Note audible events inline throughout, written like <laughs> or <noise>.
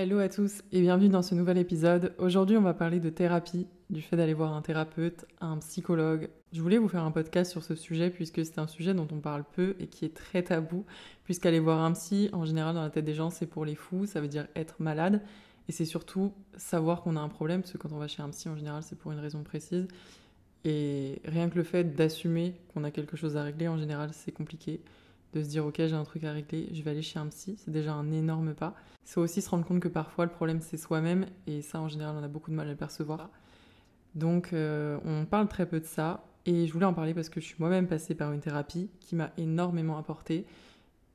Hello à tous et bienvenue dans ce nouvel épisode. Aujourd'hui, on va parler de thérapie, du fait d'aller voir un thérapeute, un psychologue. Je voulais vous faire un podcast sur ce sujet puisque c'est un sujet dont on parle peu et qui est très tabou. Puisqu'aller voir un psy, en général, dans la tête des gens, c'est pour les fous, ça veut dire être malade. Et c'est surtout savoir qu'on a un problème, parce que quand on va chez un psy, en général, c'est pour une raison précise. Et rien que le fait d'assumer qu'on a quelque chose à régler, en général, c'est compliqué de se dire ok j'ai un truc à régler, je vais aller chez un psy, c'est déjà un énorme pas. Faut aussi se rendre compte que parfois le problème c'est soi-même et ça en général on a beaucoup de mal à le percevoir. Donc euh, on parle très peu de ça et je voulais en parler parce que je suis moi-même passée par une thérapie qui m'a énormément apporté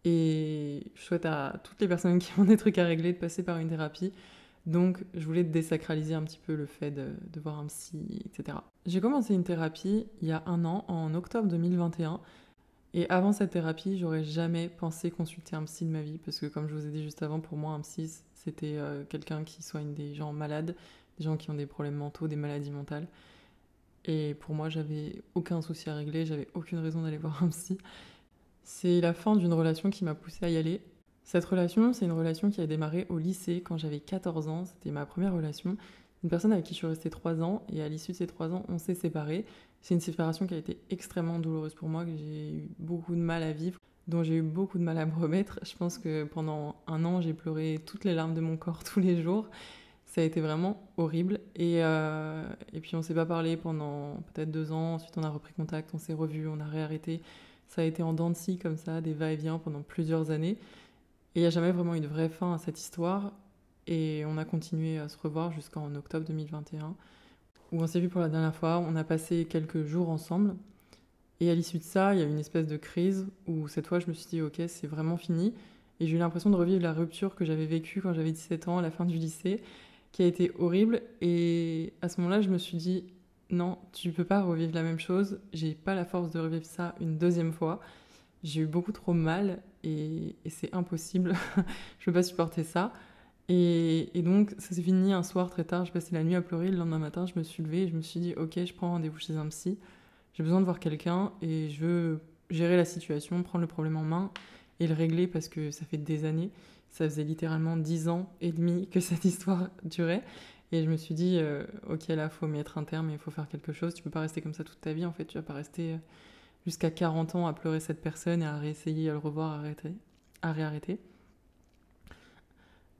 et je souhaite à toutes les personnes qui ont des trucs à régler de passer par une thérapie. Donc je voulais désacraliser un petit peu le fait de, de voir un psy, etc. J'ai commencé une thérapie il y a un an, en octobre 2021. Et avant cette thérapie, j'aurais jamais pensé consulter un psy de ma vie, parce que comme je vous ai dit juste avant, pour moi, un psy, c'était euh, quelqu'un qui soigne des gens malades, des gens qui ont des problèmes mentaux, des maladies mentales. Et pour moi, j'avais aucun souci à régler, j'avais aucune raison d'aller <laughs> voir un psy. C'est la fin d'une relation qui m'a poussée à y aller. Cette relation, c'est une relation qui a démarré au lycée quand j'avais 14 ans. C'était ma première relation. Une personne avec qui je suis restée 3 ans, et à l'issue de ces 3 ans, on s'est séparés. C'est une séparation qui a été extrêmement douloureuse pour moi, que j'ai eu beaucoup de mal à vivre, dont j'ai eu beaucoup de mal à me remettre. Je pense que pendant un an, j'ai pleuré toutes les larmes de mon corps <laughs> tous les jours. Ça a été vraiment horrible. Et, euh, et puis on s'est pas parlé pendant peut-être deux ans. Ensuite, on a repris contact, on s'est revus, on a réarrêté. Ça a été en dents de scie comme ça, des va-et-vient pendant plusieurs années. Et il n'y a jamais vraiment eu de vraie fin à cette histoire. Et on a continué à se revoir jusqu'en octobre 2021 où on s'est vu pour la dernière fois. On a passé quelques jours ensemble. Et à l'issue de ça, il y a eu une espèce de crise où cette fois, je me suis dit, ok, c'est vraiment fini. Et j'ai eu l'impression de revivre la rupture que j'avais vécue quand j'avais 17 ans, à la fin du lycée, qui a été horrible. Et à ce moment-là, je me suis dit, non, tu peux pas revivre la même chose. J'ai pas la force de revivre ça une deuxième fois. J'ai eu beaucoup trop mal et, et c'est impossible. <laughs> je peux pas supporter ça. Et, donc, ça s'est fini un soir très tard. Je passais la nuit à pleurer. Le lendemain matin, je me suis levée et je me suis dit Ok, je prends rendez-vous chez un psy. J'ai besoin de voir quelqu'un et je veux gérer la situation, prendre le problème en main et le régler parce que ça fait des années. Ça faisait littéralement dix ans et demi que <laughs> cette histoire durait. Et je me suis dit euh, Ok, là, il faut mettre un terme et il faut faire quelque chose. Tu peux pas rester comme ça toute ta vie. En fait, tu vas pas rester euh, jusqu'à 40 ans à pleurer cette personne et à réessayer, à le revoir, à, à réarrêter.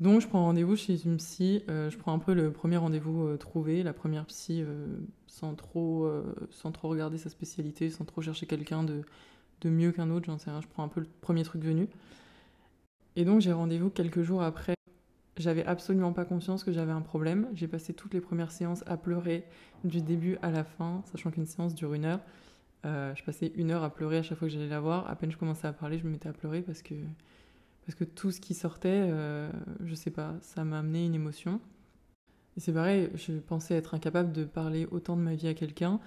Donc je prends rendez-vous chez une psy, euh, je prends un peu le premier rendez-vous euh, trouvé, la première psy euh, sans, trop, sans trop regarder sa spécialité, sans trop chercher quelqu'un de, de mieux qu'un autre, j'en sais rien, je prends un peu le premier truc venu. Et donc j'ai rendez-vous quelques jours après. J'avais absolument pas conscience que j'avais un problème. J'ai passé toutes les premières séances à pleurer du début à la fin, sachant qu'une séance dure une heure. je passais une heure à pleurer à chaque fois que j'allais la voir. À peine je commençais à parler, je me mettais à pleurer parce que parce que tout ce qui sortait, euh, je sais pas, ça m'a amené une émotion. Et c'est pareil, je pensais être incapable de parler autant de ma vie à quelqu'un.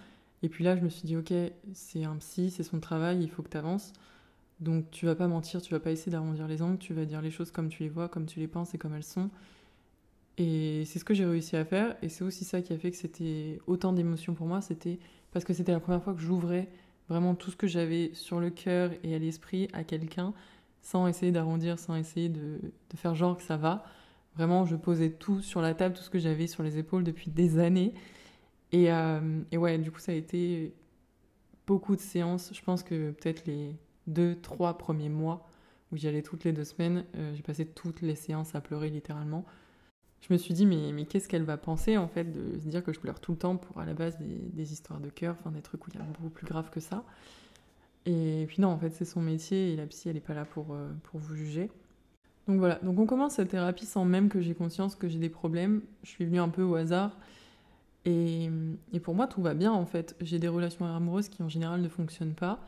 Et puis là, je me suis dit, ok, c'est un psy, c'est son travail, il faut que tu avances. Donc tu vas pas mentir, tu vas pas essayer d'arrondir les angles, tu vas dire les choses comme tu les vois, comme tu les penses et comme elles sont. Et c'est ce que j'ai réussi à faire. Et c'est aussi ça qui a fait que c'était autant d'émotions pour moi. C'était parce que c'était la première fois que j'ouvrais vraiment tout ce que j'avais sur le cœur et à l'esprit à quelqu'un sans essayer d'arrondir, sans essayer de, faire genre que ça va. Vraiment, je posais tout sur la table, tout ce que j'avais sur les épaules depuis des années. Et, euh, et, ouais, du coup, ça a été beaucoup de séances. Je pense que peut-être les deux, trois premiers mois où j'y allais toutes les deux semaines, euh, j'ai passé toutes les séances à pleurer littéralement. Je me suis dit, mais, mais qu'est-ce qu'elle va penser en fait de se dire que je pleure tout le temps pour à la base des, des histoires de cœur, enfin des trucs où il y a beaucoup plus grave que ça? Et puis non, en fait, c'est son métier et la psy, elle n'est pas là pour, euh, pour vous juger. Donc voilà, donc on commence cette thérapie sans même que j'ai conscience que j'ai des problèmes. Je suis venue un peu au hasard. Et, pour moi, tout va bien en fait. J'ai des relations amoureuses qui en général ne fonctionnent pas.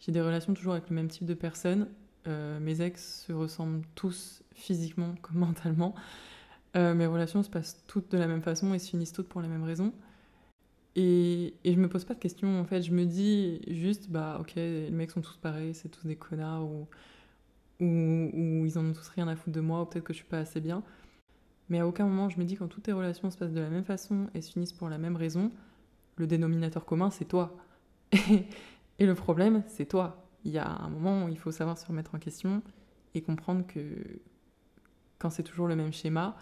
J'ai des relations toujours avec le même type de personnes. Euh, mes ex se ressemblent tous physiquement comme <laughs> mentalement. Euh, mes relations se passent toutes de la même façon et se finissent toutes pour les mêmes raisons. Et, et je me pose pas de questions, en fait. Je me dis juste, bah, ok, les mecs sont tous pareils, c'est tous des connards, ou, ils en ont tous rien à foutre de moi, ou peut-être que je suis pas assez bien. Mais à aucun moment, je me dis, quand toutes tes relations se passent de la même façon et se finissent pour la même raison, le dénominateur commun, c'est toi. Et, <laughs> et le problème, c'est toi. Il y a un moment où il faut savoir se remettre en question et comprendre que quand c'est toujours le même schéma,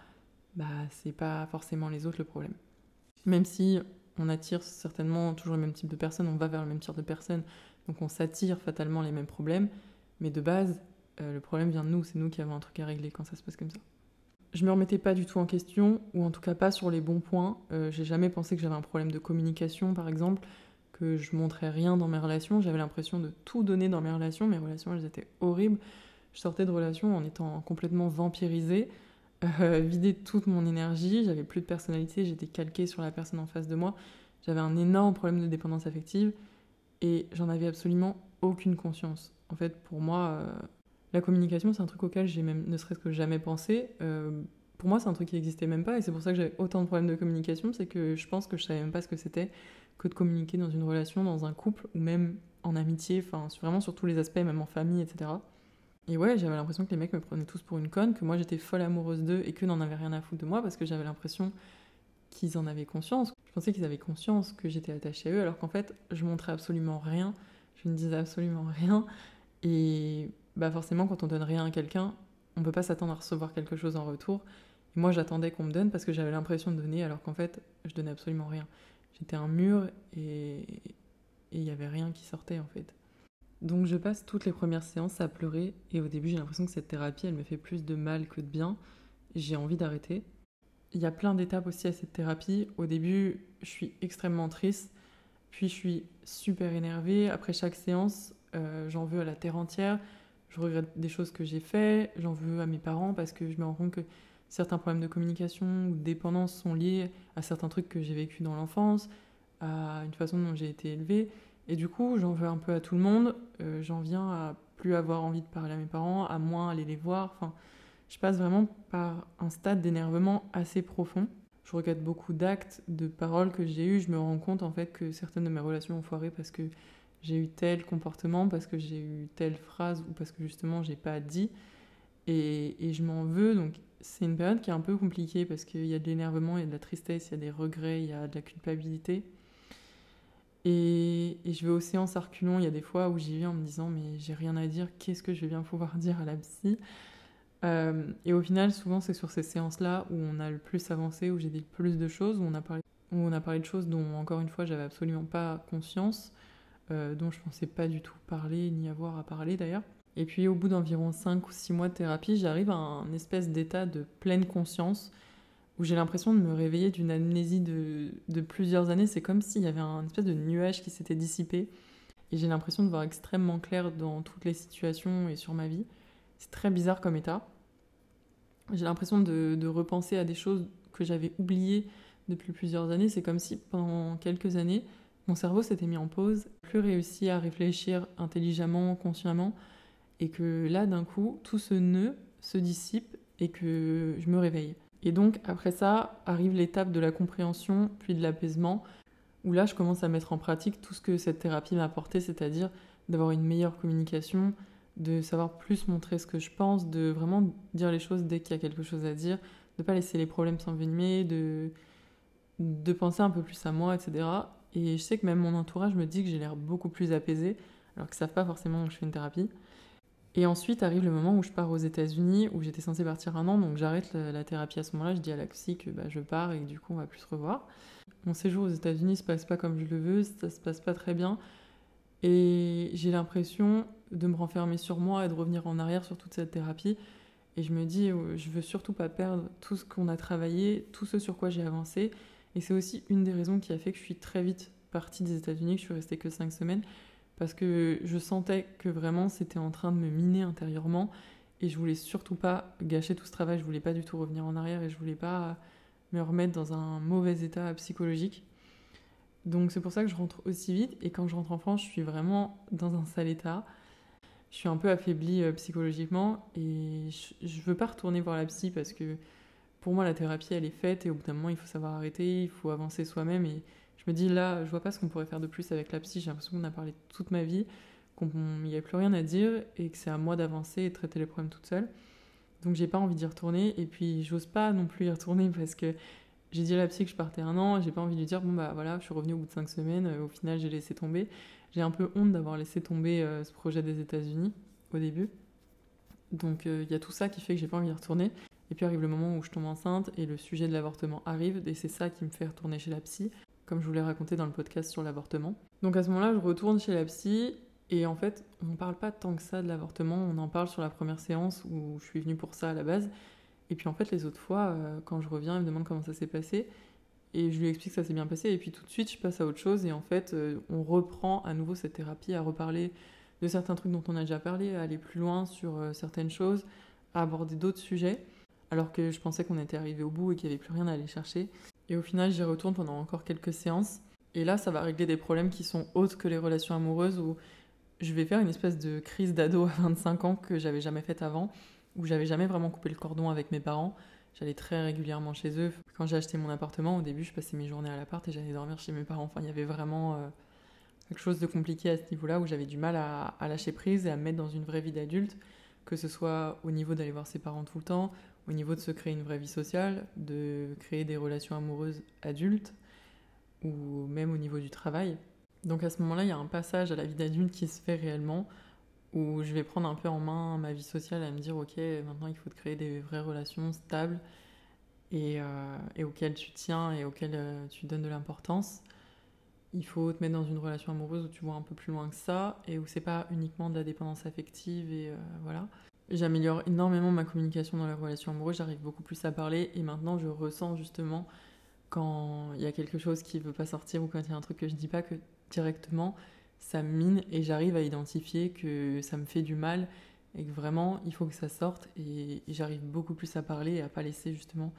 bah c'est pas forcément les autres le problème. Même si on attire certainement toujours le même type de personnes, on va vers le même type de personnes, donc on s'attire fatalement les mêmes problèmes, mais de base, euh, le problème vient de nous, c'est nous qui avons un truc à régler quand ça se passe comme ça. Je me remettais pas du tout en question, ou en tout cas pas sur les bons points. Euh, j'ai jamais pensé que j'avais un problème de communication, par exemple, que je montrais rien dans mes relations. J'avais l'impression de tout donner dans mes relations. Mes relations, elles étaient horribles. Je sortais de relations en étant complètement vampirisée, euh, vidée de toute mon énergie. J'avais plus de personnalité, j'étais calquée sur la personne en face de moi. J'avais un énorme problème de dépendance affective et j'en avais absolument aucune conscience. En fait, pour moi, euh, la communication, c'est un truc auquel j'ai même ne serait-ce que jamais pensé. Euh, pour moi, c'est un truc qui n'existait même pas, et c'est pour ça que j'avais autant de problèmes de communication, c'est que je pense que je savais même pas ce que c'était que de communiquer dans une relation, dans un couple, ou même en amitié, enfin vraiment sur tous les aspects, même en famille, etc. Et ouais, j'avais l'impression que les mecs me prenaient tous pour une conne, que moi j'étais folle amoureuse d'eux et qu'eux n'en avaient rien à foutre de moi parce que j'avais l'impression qu'ils en avaient conscience. Je pensais qu'ils avaient conscience que j'étais attachée à eux alors qu'en fait, je montrais absolument rien, je ne disais absolument rien. Et bah forcément, quand on donne rien à quelqu'un, on peut pas s'attendre à recevoir quelque chose en retour. Et moi, j'attendais qu'on me donne parce que j'avais l'impression de donner, alors qu'en fait, je donnais absolument rien. J'étais un mur et il n'y avait rien qui sortait en fait. Donc je passe toutes les premières séances à pleurer et au début j'ai l'impression que cette thérapie elle me fait plus de mal que de bien. J'ai envie d'arrêter. Il y a plein d'étapes aussi à cette thérapie. Au début je suis extrêmement triste, puis je suis super énervée. Après chaque séance euh, j'en veux à la terre entière je regrette des choses que j'ai fait, j'en veux à mes parents parce que je me rends compte que certains problèmes de communication ou de dépendance sont liés à certains trucs que j'ai vécu dans l'enfance, à une façon dont j'ai été élevée. Et du coup, j'en veux un peu à tout le monde. Euh, j'en viens à plus avoir envie de parler à mes parents, à moins aller les voir. Enfin, je passe vraiment par un stade d'énervement assez profond. Je regrette beaucoup d'actes, de paroles que j'ai eues. Je me rends compte en fait que certaines de mes relations ont foiré parce que j'ai eu tel comportement, parce que j'ai eu telle phrase ou parce que justement j'ai pas dit. Et, et je m'en veux. Donc c'est une période qui est un peu compliquée parce qu'il y a de l'énervement, il y a de la tristesse, il y a des regrets, il y a de la culpabilité. Et, je vais aux séances Arculon, il y a des fois où j'y viens en me disant mais j'ai rien à dire, qu'est-ce que je vais bien pouvoir dire à la psy? Euh, Et au final, souvent c'est sur ces séances-là où on a le plus avancé, où j'ai dit le plus de choses, où on a parlé, où on a parlé de choses dont encore une fois j'avais absolument pas conscience. Euh, dont je pensais pas du tout parler, ni avoir à parler d'ailleurs. Et puis au bout d'environ 5 ou 6 mois de thérapie, j'arrive à un espèce d'état de pleine conscience où j'ai l'impression de me réveiller d'une amnésie de, plusieurs années. C'est comme s'il y avait un espèce de nuage qui s'était dissipé. Et j'ai l'impression de voir extrêmement clair dans toutes les situations et sur ma vie. C'est très bizarre comme état. J'ai l'impression de, de, repenser à des choses que j'avais oubliées depuis plusieurs années. C'est comme si pendant quelques années, mon cerveau s'était mis en pause, plus réussi à réfléchir intelligemment, consciemment, et que là, d'un coup, tout ce nœud se dissipe et que je me réveille. Et donc, après ça, arrive l'étape de la compréhension, puis de l'apaisement, où là, je commence à mettre en pratique tout ce que cette thérapie m'a apporté, c'est-à-dire d'avoir une meilleure communication, de savoir plus montrer ce que je pense, de vraiment dire les choses dès qu'il y a quelque chose à dire, de ne pas laisser les problèmes s'envenimer, de, de penser un peu plus à moi, etc. Et je sais que même mon entourage me dit que j'ai l'air beaucoup plus apaisée, alors qu'ils ne savent pas forcément que je fais une thérapie. Et ensuite arrive le moment où je pars aux États-Unis, où j'étais censée partir un an, donc j'arrête la, thérapie à ce moment-là. Je dis à la psy que bah, je pars et du coup on va plus se revoir. Mon séjour aux États-Unis se passe pas comme je le veux, ça se passe pas très bien. Et j'ai l'impression de me renfermer sur moi et de revenir en arrière sur toute cette thérapie. Et je me dis, euh, je veux surtout pas perdre tout ce qu'on a travaillé, tout ce sur quoi j'ai avancé. Et c'est aussi une des raisons qui a fait que je suis très vite partie des États-Unis, que je suis restée que cinq semaines, parce que je sentais que vraiment c'était en train de me miner intérieurement et je voulais surtout pas gâcher tout ce travail, je voulais pas du tout revenir en arrière et je voulais pas me remettre dans un mauvais état psychologique. Donc c'est pour ça que je rentre aussi vite et quand je rentre en France, je suis vraiment dans un sale état. Je suis un peu affaiblie euh, psychologiquement et je, je veux pas retourner voir la psy parce que pour moi, la thérapie, elle est faite et au bout d'un moment, il faut savoir arrêter, il faut avancer soi-même. Et je me dis, là, je vois pas ce qu'on pourrait faire de plus avec la psy. J'ai l'impression qu'on a parlé toute ma vie, qu'il n'y a plus rien à dire et que c'est à moi d'avancer et de traiter les problèmes toute seule. Donc, j'ai pas envie d'y retourner. Et puis, j'ose pas non plus y retourner parce que j'ai dit à la psy que je partais un an. J'ai pas envie de lui dire, bon, bah voilà, je suis revenue au bout de cinq semaines. Au final, j'ai laissé tomber. J'ai un peu honte d'avoir laissé tomber euh, ce projet des États-Unis au début. Donc, euh, il y a tout ça qui fait que j'ai pas envie d'y retourner. Et puis arrive le moment où je tombe enceinte et le sujet de l'avortement arrive, et c'est ça qui me fait retourner chez la psy, comme je vous l'ai raconté dans le podcast sur l'avortement. Donc à ce moment-là, je retourne chez la psy, et en fait, on ne parle pas tant que ça de l'avortement, on en parle sur la première séance où je suis venue pour ça à la base. Et puis en fait, les autres fois, euh, quand je reviens, il me demande comment ça s'est passé. Et je lui explique que ça s'est bien passé. Et puis tout de suite, je passe à autre chose. Et en fait, euh, on reprend à nouveau cette thérapie, à reparler de certains trucs dont on a déjà parlé, à aller plus loin sur euh, certaines choses, à aborder d'autres sujets. Alors que je pensais qu'on était arrivé au bout et qu'il n'y avait plus rien à aller chercher. Et au final, j'y retourne pendant encore quelques séances. Et là, ça va régler des problèmes qui sont autres que les relations amoureuses où je vais faire une espèce de crise d'ado à 25 ans que j'avais jamais faite avant, où j'avais jamais vraiment coupé le cordon avec mes parents. J'allais très régulièrement chez eux. Quand j'ai acheté mon appartement, au début, je passais mes journées à l'appart et j'allais dormir chez mes parents. Enfin, il y avait vraiment euh, quelque chose de compliqué à ce niveau-là où j'avais du mal à, lâcher prise et à me mettre dans une vraie vie d'adulte, que ce soit au niveau d'aller voir ses parents tout le temps, au niveau de se créer une vraie vie sociale, de créer des relations amoureuses adultes, ou même au niveau du travail. Donc à ce moment-là, il y a un passage à la vie d'adulte qui se fait réellement, où je vais prendre un peu en main ma vie sociale, à me dire, ok, maintenant il faut te créer des vraies relations stables et, euh, auxquelles tu tiens et auxquelles euh, tu donnes de l'importance. Il faut te mettre dans une relation amoureuse où tu vois un peu plus loin que ça et où c'est pas uniquement de la dépendance affective et euh, voilà. J'améliore énormément ma communication dans les relations amoureuses, j'arrive beaucoup plus à parler et maintenant je ressens justement quand il y a quelque chose qui veut pas sortir ou quand il y a un truc que je dis pas que directement ça mine et j'arrive à identifier que ça me fait du mal et que vraiment il faut que ça sorte et, j'arrive beaucoup plus à parler et à pas laisser justement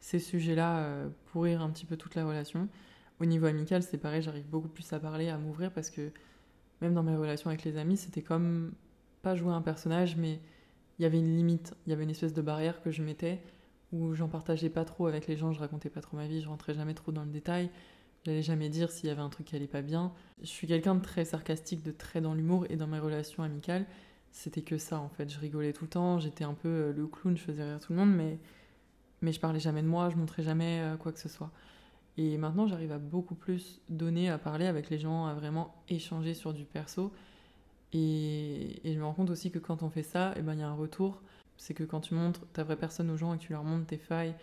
ces sujets-là euh, pourrir un petit peu toute la relation. Au niveau amical, c'est pareil, j'arrive beaucoup plus à parler, à m'ouvrir parce que même dans mes relations avec les amis, c'était comme pas jouer un personnage, mais il y avait une limite, il y avait une espèce de barrière que je mettais où j'en partageais pas trop avec les gens, je racontais pas trop ma vie, je rentrais jamais trop dans le détail. J'allais jamais dire s'il y avait un truc qui allait pas bien. Je suis quelqu'un de très sarcastique, de très dans l'humour, et dans mes relations amicales, c'était que ça en fait. Je rigolais tout le temps, j'étais un peu euh, le clown, je faisais rire tout le monde, mais, mais je parlais jamais de moi, je montrais jamais euh, quoi que ce soit. Et maintenant, j'arrive à beaucoup plus donner, à parler avec les gens, à vraiment échanger sur du perso. Et, je me rends compte aussi que quand on fait ça, eh ben, il ben, y a un retour. C'est que quand tu montres ta vraie personne aux gens et que tu leur montres tes failles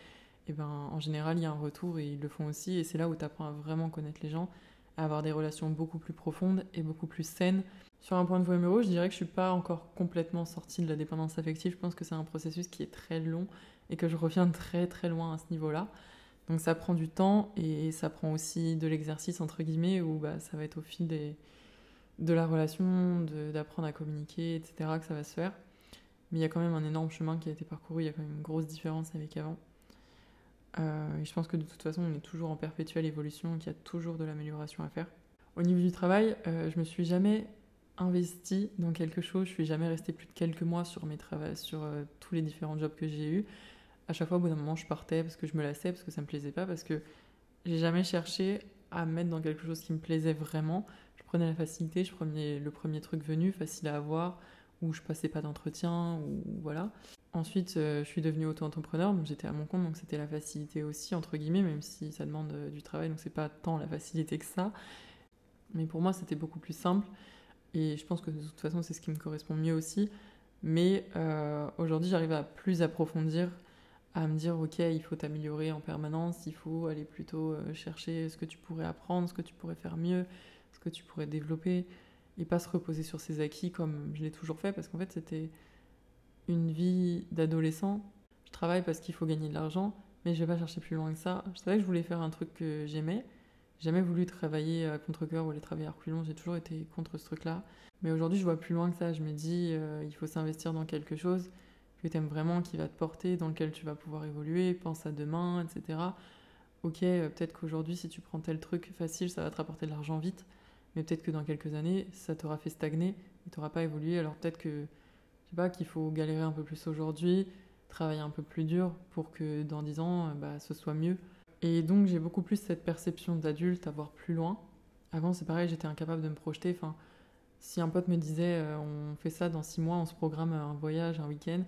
et ben en général il y a un retour et ils le font aussi et c'est là où tu apprends à vraiment connaître les gens, à avoir des relations beaucoup plus profondes et beaucoup plus saines. Sur un point de vue amoureux, je dirais que je suis pas encore complètement sortie de la dépendance affective. Je pense que c'est un processus qui est très long et que je reviens très très loin à ce niveau-là. Donc ça prend du temps et ça prend aussi de l'exercice entre guillemets où bah, ça va être au fil des, de la relation, d'apprendre à communiquer, etc. que ça va se faire. Mais il y a quand même un énorme chemin qui a été parcouru, il y a quand même une grosse différence avec avant. Euh, et je pense que de toute façon, on est toujours en perpétuelle évolution, qu'il y a toujours de l'amélioration à faire. Au niveau du travail, euh, je me suis jamais investie dans quelque chose, je suis jamais restée plus de quelques mois sur mes sur euh, tous les différents jobs que j'ai eus. À chaque fois, au bout d'un moment, je partais parce que je me lassais, parce que ça me plaisait pas, parce que j'ai jamais cherché à me mettre dans quelque chose qui me plaisait vraiment. Prenais la facilité, je prenais le premier truc venu, facile à avoir, où je passais pas d'entretien, ou voilà. Ensuite, euh, je suis devenue auto-entrepreneur, j'étais à mon compte, donc c'était la facilité aussi, entre guillemets, même si ça demande euh, du travail, donc c'est pas tant la facilité que ça. Mais pour moi, c'était beaucoup plus simple, et je pense que de toute façon, c'est ce qui me correspond mieux aussi. Mais euh, aujourd'hui, j'arrive à plus approfondir, à me dire, ok, il faut t'améliorer en permanence, il faut aller plutôt chercher ce que tu pourrais apprendre, ce que tu pourrais faire mieux, ce que tu pourrais développer, et pas se reposer sur ses acquis comme je l'ai toujours fait, parce qu'en fait, c'était une vie d'adolescent. Je travaille parce qu'il faut gagner de l'argent, mais je vais pas chercher plus loin que ça. Je savais que je voulais faire un truc que j'aimais. J'ai jamais voulu travailler à contre-coeur ou aller travailler à reculons, j'ai toujours été contre ce truc-là. Mais aujourd'hui, je vois plus loin que ça. Je me dis, euh, il faut s'investir dans quelque chose que tu aimes vraiment, qui va te porter, dans lequel tu vas pouvoir évoluer, pense à demain, etc. Ok, euh, peut-être qu'aujourd'hui, si tu prends tel truc facile, ça va te rapporter de l'argent vite, mais peut-être que dans quelques années, ça t'aura fait stagner et tu n'auras pas évolué. Alors peut-être que sais pas, qu'il faut galérer un peu plus aujourd'hui, travailler un peu plus dur pour que dans 10 ans, euh, bah, ce soit mieux. Et donc j'ai beaucoup plus cette perception d'adulte à voir plus loin. Avant c'est pareil, j'étais incapable de me projeter. Enfin, si un pote me disait euh, on fait ça dans 6 mois, on se programme un voyage, un week-end,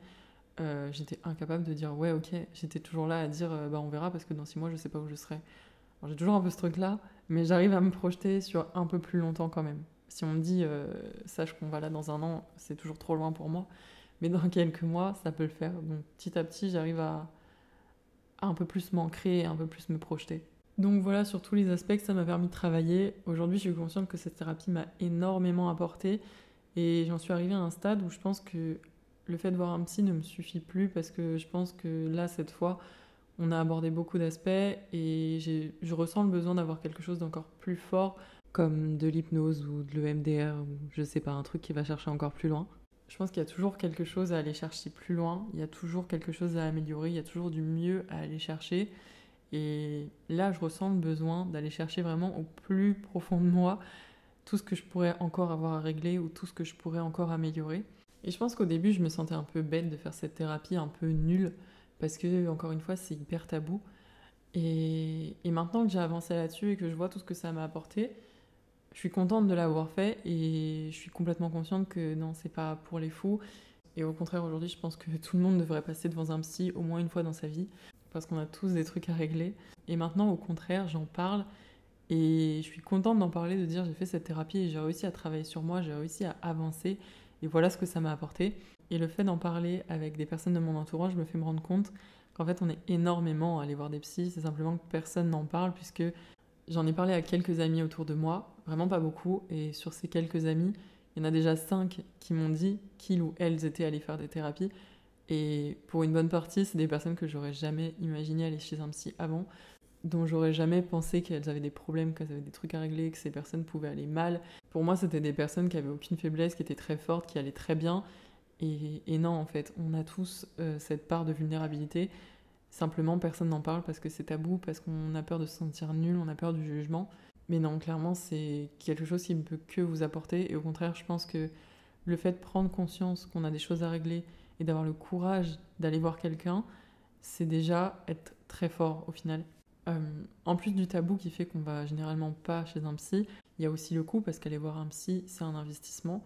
euh, j'étais incapable de dire ouais ok. J'étais toujours là à dire bah on verra parce que dans 6 mois je sais pas où je serai. J'ai toujours un peu ce truc là, mais j'arrive à me projeter sur un peu plus longtemps quand même. Si on me dit, euh, sache qu'on va là dans un an, c'est toujours trop loin pour moi. mais dans <laughs> quelques mois, ça peut le faire. Donc petit à petit, j'arrive à, un peu plus m'ancrer, un peu plus me projeter. Donc voilà, sur tous les aspects, ça m'a permis de travailler. Aujourd'hui, je suis consciente que cette thérapie m'a énormément apporté et j'en suis arrivée à un stade où je pense que le fait de voir un psy ne me suffit plus parce que je pense que là, cette fois, on a abordé beaucoup d'aspects et je ressens le besoin d'avoir quelque chose d'encore plus fort comme de l'hypnose ou de l'EMDR ou je sais pas, un truc qui va chercher encore plus loin. Je pense qu'il y a toujours quelque chose à aller chercher plus loin, il y a toujours quelque chose à améliorer, il y a toujours du mieux à aller chercher. Et là, je ressens le besoin d'aller chercher vraiment au plus profond de moi tout ce que je pourrais encore avoir à régler ou tout ce que je pourrais encore améliorer. Et je pense qu'au début, je me sentais un peu bête de faire cette thérapie un peu nulle parce que, encore une fois, c'est hyper tabou. Et, et maintenant que j'ai avancé là-dessus et que je vois tout ce que ça m'a apporté, je suis contente de l'avoir fait et je suis complètement consciente que non, c'est pas pour les fous. Et au contraire, aujourd'hui, je pense que <laughs> tout le monde devrait passer devant un psy au moins une fois dans sa vie parce qu'on a tous des trucs à régler. Et maintenant, au contraire, j'en parle et je suis contente d'en parler, de dire j'ai fait cette thérapie et j'ai réussi à travailler sur moi, j'ai réussi à avancer et voilà ce que ça m'a apporté. Et le fait d'en parler avec des personnes de mon entourage me fait me rendre compte qu'en fait on est énormément à voir des psys, c'est simplement que personne n'en parle puisque J'en ai parlé à quelques amis autour de moi, vraiment pas beaucoup, et sur ces quelques amis, il y en a déjà cinq qui m'ont dit qu'ils ou elles étaient allés faire des thérapies. Et pour une bonne partie, c'est des personnes que j'aurais jamais imaginé aller chez un psy avant, dont j'aurais jamais pensé qu'elles avaient des problèmes, qu'elles avaient des trucs à régler, que ces personnes pouvaient aller mal. Pour moi, c'était des personnes qui avaient aucune faiblesse, qui étaient très fortes, qui allaient très bien. Et, non, en fait, on a tous euh, cette part de vulnérabilité. Simplement, personne n'en parle parce que c'est tabou, parce qu'on a peur de se sentir nul, on a peur du jugement. Mais non, clairement, c'est quelque chose qui ne peut que vous apporter. Et au contraire, je pense que le fait de prendre conscience qu'on a des choses à régler et d'avoir le courage d'aller voir quelqu'un, c'est déjà être très fort au final. Euh, en plus du tabou qui fait qu'on va généralement pas chez un psy, il y a aussi le coût parce qu'aller voir un psy, c'est un investissement.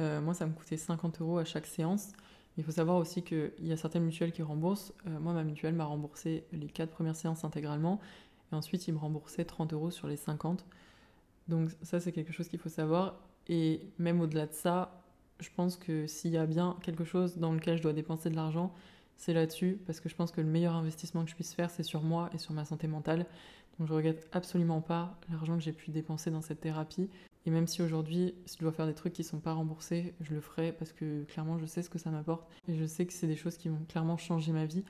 Euh, moi, ça me coûtait 50 euros à chaque séance. Il faut savoir aussi qu'il y a certaines mutuelles qui remboursent. Euh, moi, ma mutuelle m'a remboursé les 4 premières séances intégralement. Et ensuite, ils me remboursaient 30 euros sur les 50. Donc ça, c'est quelque chose qu'il faut savoir. Et même au-delà de ça, je pense que s'il y a bien quelque chose dans lequel je dois dépenser de l'argent, c'est là-dessus. Parce que je pense que le meilleur investissement que je puisse faire, c'est sur moi et sur ma santé mentale. Donc je regrette absolument pas l'argent que j'ai pu dépenser dans cette thérapie. Et même si aujourd'hui, je dois faire des trucs qui sont pas remboursés, je le ferai parce que clairement, je sais ce que ça m'apporte. Et je sais que c'est des choses qui vont clairement changer ma vie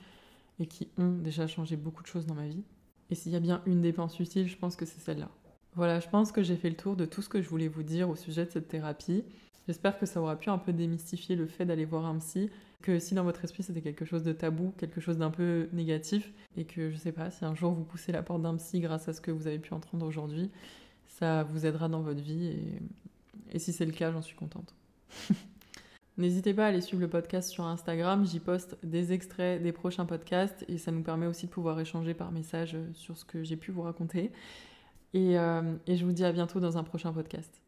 et qui ont déjà changé beaucoup de choses dans ma vie. Et s'il y a bien une dépense utile, je pense que c'est celle-là. Voilà, je pense que j'ai fait le tour de tout ce que je voulais vous dire au sujet de cette thérapie. J'espère que ça aura pu un peu démystifier le fait d'aller voir un psy, que si dans votre esprit c'était quelque chose de tabou, quelque chose d'un peu négatif, et que je sais pas, si un jour vous poussez la porte d'un psy grâce à ce que vous avez pu entendre aujourd'hui, ça vous aidera dans votre vie et, et si c'est le cas, j'en suis contente. <laughs> N'hésitez pas à aller suivre le podcast sur Instagram, j'y poste des extraits des prochains podcasts et ça nous permet aussi de pouvoir échanger par message sur ce que j'ai pu vous raconter. Et, euh, et je vous dis à bientôt dans un prochain podcast.